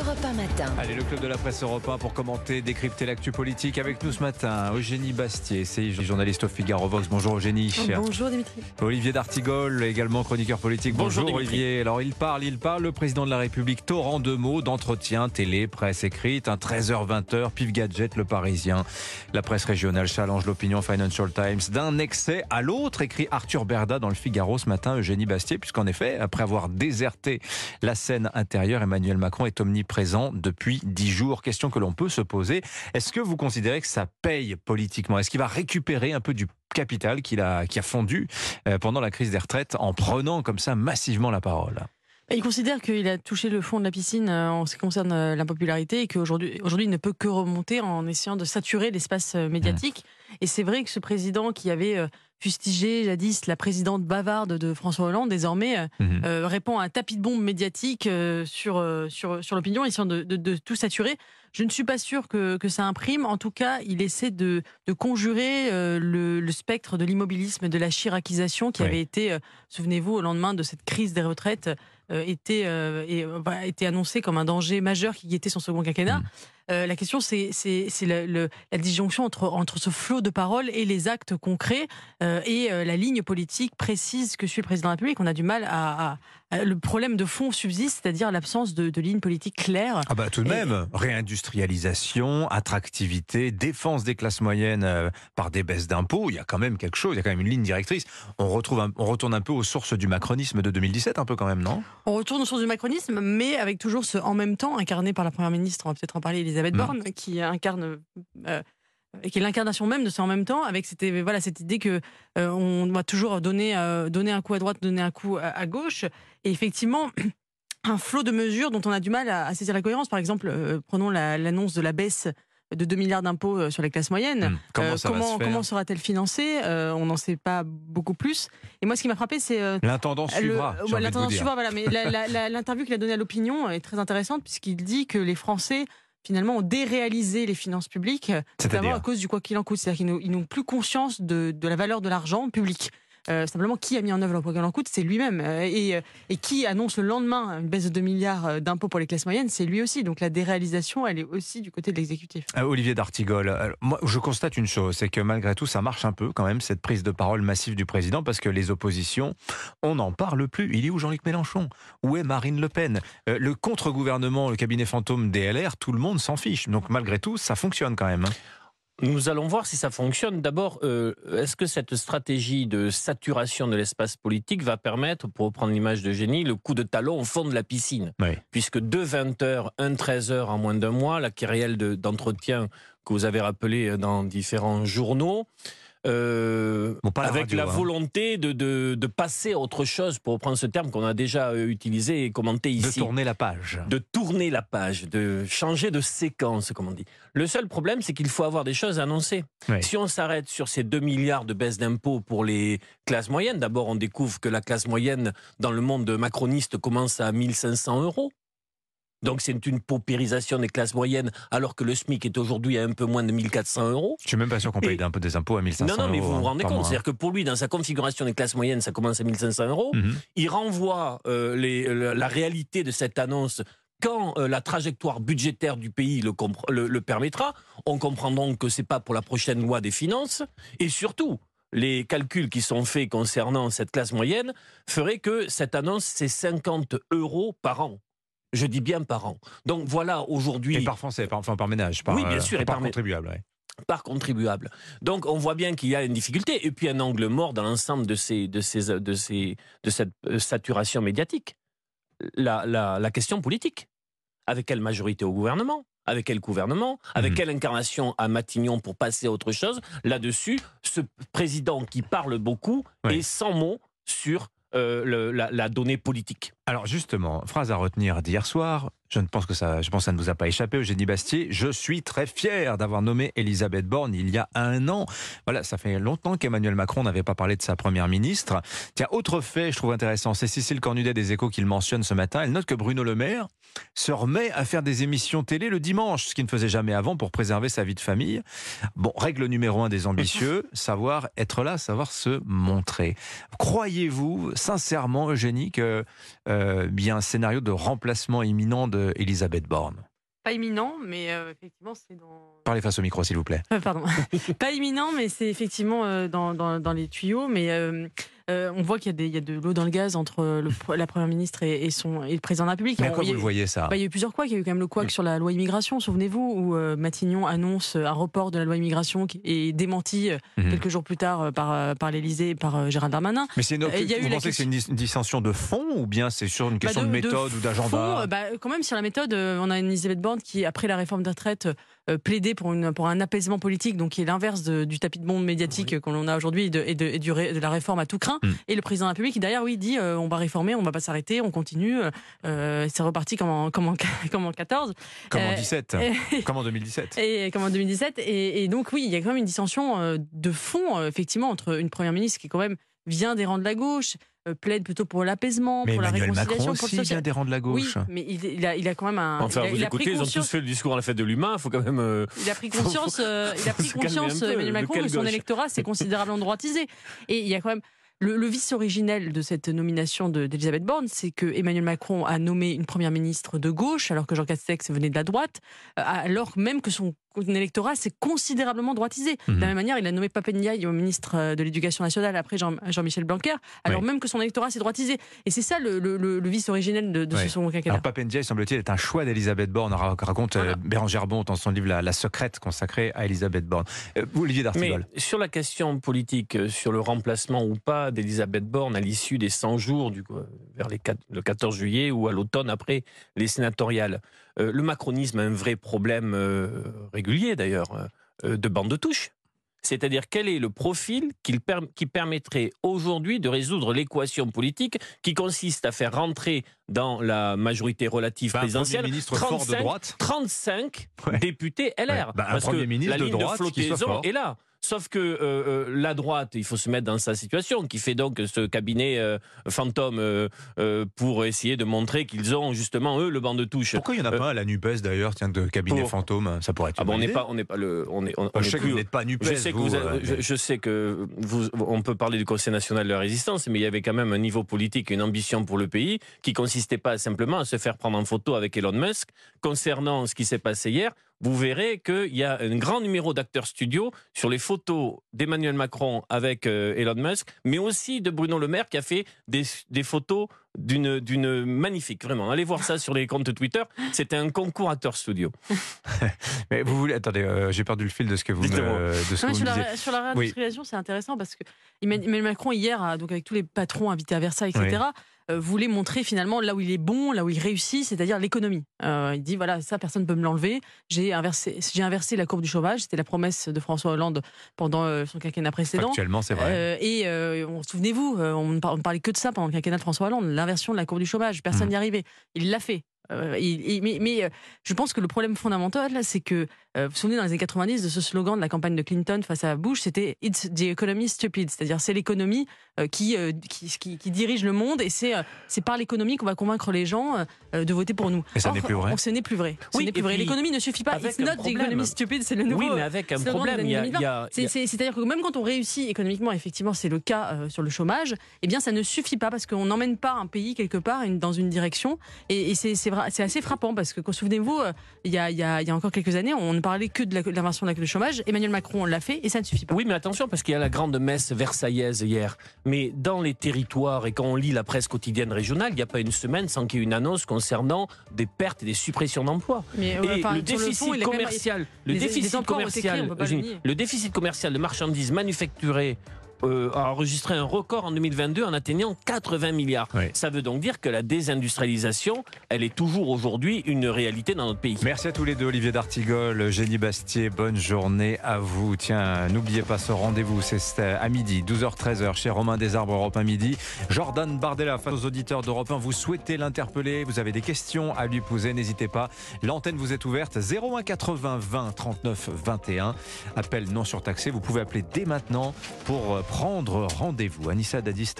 Europe 1 matin. Allez, le club de la presse européen pour commenter, décrypter l'actu politique avec nous ce matin. Eugénie Bastier, c'est journaliste au Figaro Vox. Bonjour Eugénie. Bonjour Dimitri. Olivier d'Artigol, également chroniqueur politique. Bonjour, Bonjour, Olivier. Alors il parle, il parle, le président de la République, torrent de mots, d'entretien, télé, presse écrite, un 13h-20h, pif gadget, le Parisien. La presse régionale challenge l'opinion Financial Times d'un excès à l'autre, écrit Arthur Berda dans le Figaro ce matin, Eugénie Bastier, puisqu'en effet, après avoir déserté la scène intérieure, Emmanuel Macron est omniprésent depuis dix jours. Question que l'on peut se poser. Est-ce que vous considérez que ça paye politiquement? Est-ce qu'il va récupérer un peu du capital qu'il a, qui a fondu euh, pendant la crise des retraites en prenant comme ça massivement la parole? Il considère qu'il a touché le fond de la piscine euh, en ce qui concerne euh, l'impopularité et qu'aujourd'hui aujourd'hui, il ne peut que remonter en essayant de saturer l'espace médiatique. Et c'est vrai que ce président qui avait fustigé jadis la présidente bavarde de François Hollande, désormais Mhm. euh, répond à un tapis de bombe médiatique euh, sur, euh, sur, sur l'opinion, essayant de, de, de tout saturer. Je ne suis pas sûr que, que ça imprime. En tout cas, il essaie de, de conjurer euh, le, le spectre de l'immobilisme, de la chiracisation qui Oui. avait été, euh, souvenez-vous, au lendemain de cette crise des retraites, euh, était, euh, et, euh, voilà, était annoncé comme un danger majeur qui guettait son second quinquennat. Mm. Euh, la question, c'est la disjonction entre, ce flot de paroles et les actes concrets euh, et euh, la ligne politique précise que suit le président de la République. On a du mal à- le problème de fond subsiste, c'est-à-dire l'absence de, de ligne politique claire. Ah bah tout de Et- même, réindustrialisation, attractivité, défense des classes moyennes euh, par des baisses d'impôts, il y a quand même quelque chose, il y a quand même une ligne directrice. On, retrouve un- on retourne un peu aux sources du macronisme de 2017 un peu quand même, non? On retourne au sens du macronisme, mais avec toujours ce en même temps incarné par la première ministre, on va peut-être en parler, Elisabeth Mm. Borne, qui incarne. euh, qui est l'incarnation même de ce en même temps, avec cette, voilà, cette idée que euh, on doit toujours donner, euh, donner un coup à droite, donner un coup à, à gauche. Et effectivement, un flot de mesures dont on a du mal à, à saisir la cohérence. Par exemple, euh, prenons la- l'annonce de la baisse de 2 milliards d'impôts euh, sur les classes moyennes. Hum, Comment ça comment, se comment sera-t-elle financée? On n'en sait pas beaucoup plus. Et moi, ce qui m'a frappé, c'est L'intendant suivra. l'intendant suivra, voilà. Mais l'interview qu'il a donnée à l'opinion est très intéressante puisqu'il dit que les Français finalement ont déréalisé les finances publiques, notamment C'est-à-dire à cause du quoi qu'il en coûte. C'est-à-dire qu'ils n'ont- plus conscience de, de la valeur de l'argent public. Euh, simplement, qui a mis en œuvre le en coûte, c'est lui-même. Euh, et, euh, et qui annonce le lendemain une baisse de 2 milliards d'impôts pour les classes moyennes, c'est lui aussi. Donc la déréalisation, elle est aussi du côté de l'exécutif. Olivier d'Artigol, moi je constate une chose, c'est que malgré tout ça marche un peu quand même cette prise de parole massive du président parce que les oppositions, on n'en parle plus. Il est où Jean-Luc Mélenchon? Où est Marine Le Pen? Le contre-gouvernement, le cabinet fantôme DLR, tout le monde s'en fiche. Donc malgré tout, ça fonctionne quand même. Nous allons voir si ça fonctionne. D'abord, euh, est-ce que cette stratégie de saturation de l'espace politique va permettre, pour reprendre l'image de Génie, le coup de talon au fond de la piscine? Oui. Puisque deux 20 heures, un 13 heures en moins d'un mois, la de- d'entretien que vous avez rappelé dans différents journaux, euh, Bon, pas la avec radio, la hein. volonté de, de, de passer à autre chose, pour reprendre ce terme qu'on a déjà euh, utilisé et commenté De ici tourner la page. de tourner la page, de changer de séquence, comme on dit. Le seul problème, c'est qu'il faut avoir des choses à annoncer. Oui. Si on s'arrête sur ces 2 milliards de baisse d'impôts pour les classes moyennes, d'abord on découvre que la classe moyenne dans le monde macroniste commence à 1500 euros. Donc c'est une paupérisation des classes moyennes, alors que le SMIC est aujourd'hui à un peu moins de 1400 euros. Je suis même pas sûr qu'on paye Et- un peu des impôts à 1500 Non, non, mais vous euros, vous hein, rendez compte. hein. C'est-à-dire que pour lui, dans sa configuration des classes moyennes, ça commence à 1500 euros Mhm. il renvoie euh, les- la, la réalité de cette annonce quand euh, la trajectoire budgétaire du pays le- le permettra. On comprend donc que c'est pas pour la prochaine loi des finances. Et surtout, les calculs qui sont faits concernant cette classe moyenne feraient que cette annonce, c'est 50 euros par an. Je dis bien par an. Donc voilà aujourd'hui Et par français, par, enfin par ménage, par, Oui, bien euh, sûr, et par contribuable. ouais. par contribuable. Donc on voit bien qu'il y a une difficulté et puis un angle mort dans l'ensemble de, ces, de, ces, de, ces, de cette euh, saturation médiatique. La, la, la question politique. Avec quelle majorité au gouvernement? Avec quel gouvernement, avec Mhm. quelle incarnation à Matignon pour passer à autre chose? Là-dessus, ce président qui parle beaucoup Oui. est sans mots sur euh, le- la, la donnée politique. Alors justement, phrase à retenir d'hier soir. Je ne pense que ça, je pense que ça ne vous a pas échappé, Eugénie Bastier. Je suis très fier d'avoir nommé Elisabeth Borne il y a un an. Voilà, ça fait longtemps qu'Emmanuel Macron n'avait pas parlé de sa première ministre. Tiens, autre fait, je trouve intéressant, c'est Cécile Cornudet des Échos qui le mentionne ce matin. Elle note que Bruno Le Maire se remet à faire des émissions télé le dimanche, ce qu'il ne faisait jamais avant pour préserver sa vie de famille. Bon, règle numéro un des ambitieux, savoir être là, savoir se montrer. Croyez-vous sincèrement, Eugénie, que euh, euh, a un scénario de remplacement imminent d'Elisabeth Borne. Pas imminent, mais euh, effectivement, c'est dans. Parlez face au micro, s'il vous plaît. Euh, pardon. pas imminent, mais c'est effectivement euh, dans, dans, dans, les tuyaux. Mais euh, euh, on voit qu'il y, y, a de l'eau dans le gaz entre le, la première ministre et, et, son, et le président de la République. Mais à quoi on, vous le voyez ça bah, Il y a eu plusieurs couacs. Il y a eu quand même le couac mmh. sur la loi immigration, souvenez-vous, où euh, Matignon annonce un report de la loi immigration qui est démenti mmh. quelques jours plus tard par, par l'Élysée et par Gérald Darmanin. Mais c'est une, vous pensez que c'est une, une dissension de fond ou bien c'est sur une question bah de, de, méthode de ou d'agenda bah, Quand même, sur la méthode, on a une Elisabeth Borne qui, après la réforme des retraites, euh, plaidé pour, une, pour un apaisement politique, donc qui est l'inverse du tapis de bombe médiatique oui. qu'on a aujourd'hui et, de, et, de, et du, de, la réforme à tout craint. Mm. Et le président de la République, derrière, oui, dit euh, on va réformer, on va pas s'arrêter, on continue. Euh, c'est reparti comme en, comme, en, comme en 14. Comme en 17. Et, comme en 2017. Et comme en 2017. Et, et, donc, oui, il y a quand même une dissension de fond, effectivement, entre une première ministre qui, quand même, vient des rangs de la gauche, plaide plutôt pour l'apaisement, pour Emmanuel la réconciliation, Macron pour aussi le social. vient des rangs de la gauche. Oui, mais il, il, a, il a, quand même un. Enfin, il a, vous il écoutez, ils ont tous fait le discours à la fête de l'humain. Il faut quand même. Euh... Il a pris conscience. euh, il a pris conscience, Emmanuel Macron, que son électorat s'est considérablement droitisé. Et il y a quand même. Le, le, vice originel de cette nomination d'Elisabeth Borne, c'est que Emmanuel Macron a nommé une première ministre de gauche, alors que Jean Castex venait de la droite, euh, alors même que son électorat s'est considérablement droitisé. Mmh. De la même manière, il a nommé Papendiaï au ministre de l'Éducation nationale après Jean-Michel Jean Blanquer, alors oui. même que son électorat s'est droitisé. Et c'est ça le, le, le, vice originel de, de oui. ce second quinquennat. Alors Papendiaï, semble-t-il, est un choix d'Elisabeth Borne, raconte voilà. Bérangère Bon dans son livre La, la secrète consacrée à Elisabeth Borne. Euh, Olivier D'Artigol. Sur la question politique, sur le remplacement ou pas d'Elisabeth Borne à l'issue des 100 jours, du, vers les 4, le 14 juillet ou à l'automne après les sénatoriales, euh, le macronisme a un vrai problème euh, régulier d'ailleurs euh, de bande de touche. C'est-à-dire quel est le profil qui, per qui permettrait aujourd'hui de résoudre l'équation politique qui consiste à faire rentrer dans la majorité relative bah, présidentielle 35, de droite. 35 ouais. députés LR. Ouais. Bah, parce que la ligne de, droite de flottaison est là. Sauf que euh, euh, la droite, il faut se mettre dans sa situation, qui fait donc ce cabinet euh, fantôme euh, pour essayer de montrer qu'ils ont justement eux le banc de touche. Pourquoi il n'y en a pas à la Nupes d'ailleurs, tiens, de cabinet pour... fantôme Ça pourrait être. Ah bon, on n'est pas, on n'est pas le, on est. On, on je sais plus, que vous n'êtes pas Nupes. Je sais que vous, vous, avez, je, je, sais que vous, on peut parler du Conseil national de la résistance, mais il y avait quand même un niveau politique, une ambition pour le pays, qui consistait pas simplement à se faire prendre en photo avec Elon Musk concernant ce qui s'est passé hier vous verrez qu'il y a un grand numéro d'acteurs studio sur les photos d'Emmanuel Macron avec euh, Elon Musk, mais aussi de Bruno Le Maire qui a fait des, des photos d'une d'une magnifique vraiment. Allez voir ça sur les comptes Twitter. C'était un concours acteur studio. Mais vous voulez attendez euh, j'ai perdu le fil de ce que vous me, de ce non, que sur, vous la, sur la réindustrialisation oui. c'est intéressant parce que Emmanuel Macron hier donc avec tous les patrons invités à Versailles etc oui voulait montrer finalement là où il est bon, là où il réussit, c'est-à-dire l'économie. Euh, il dit voilà, ça personne ne peut me l'enlever. J'ai inversé, j'ai inversé la courbe du chômage. C'était la promesse de François Hollande pendant euh, son quinquennat précédent. Actuellement, c'est vrai. Euh, et on, souvenez-vous, on ne parlait que de ça pendant le quinquennat de François Hollande, l'inversion de la courbe du chômage. Personne n'y mmh. arrivait. Il l'a fait. Euh, mais, mais euh, je pense que le problème fondamental, c'est que, euh, vous vous souvenez dans les années 90 de ce slogan de la campagne de Clinton face à Bush, c'était It's the economy stupid, c'est-à-dire c'est l'économie qui, qui, qui, qui, dirige le monde et c'est c'est par l'économie qu'on va convaincre les gens de voter pour nous. Et ça n'est plus vrai. Ce n'est plus vrai. Oui, n'est plus vrai. L'économie ne suffit pas. It's not the economy stupid, c'est le nouveau. Oui, mais avec un problème. Il y a, il y a... C'est-à-dire que même quand on réussit économiquement, effectivement, c'est le cas sur le chômage, eh bien ça ne suffit pas parce qu'on n'emmène pas un pays quelque part dans une direction et, et c'est assez frappant parce que, souvenez-vous, il, y a, il, y a, il y a encore quelques années, on ne parlait que de l'inversion de la, du chômage. Emmanuel Macron l'a fait et ça ne suffit pas. Oui, mais attention, parce qu'il y a la grande messe versaillaise hier. Mais dans les territoires et quand on lit la presse quotidienne régionale, il n'y a pas une semaine sans qu'il y ait une annonce concernant des pertes et des suppressions d'emplois. Mais et enfin, le déficit le fond, commercial, le déficit commercial, le déficit commercial de marchandises manufacturées euh, a enregistré un record en 2022 en atteignant 80 milliards. Oui. Ça veut donc dire que la désindustrialisation, elle est toujours aujourd'hui une réalité dans notre pays. Merci à tous les deux, Olivier D'Artigol, Génie Bastier, bonne journée à vous. Tiens, n'oubliez pas ce rendez-vous, c'est à midi, 12h-13h, chez Romain Desarbres, Europe 1 midi. Jordan Bardella, face aux auditeurs d'Europe 1, vous souhaitez l'interpeller, vous avez des questions à lui poser, n'hésitez pas. L'antenne vous est ouverte, 01 80 20 39 21. Appel non surtaxé, vous pouvez appeler dès maintenant pour prendre rendez-vous. Anissa Dadis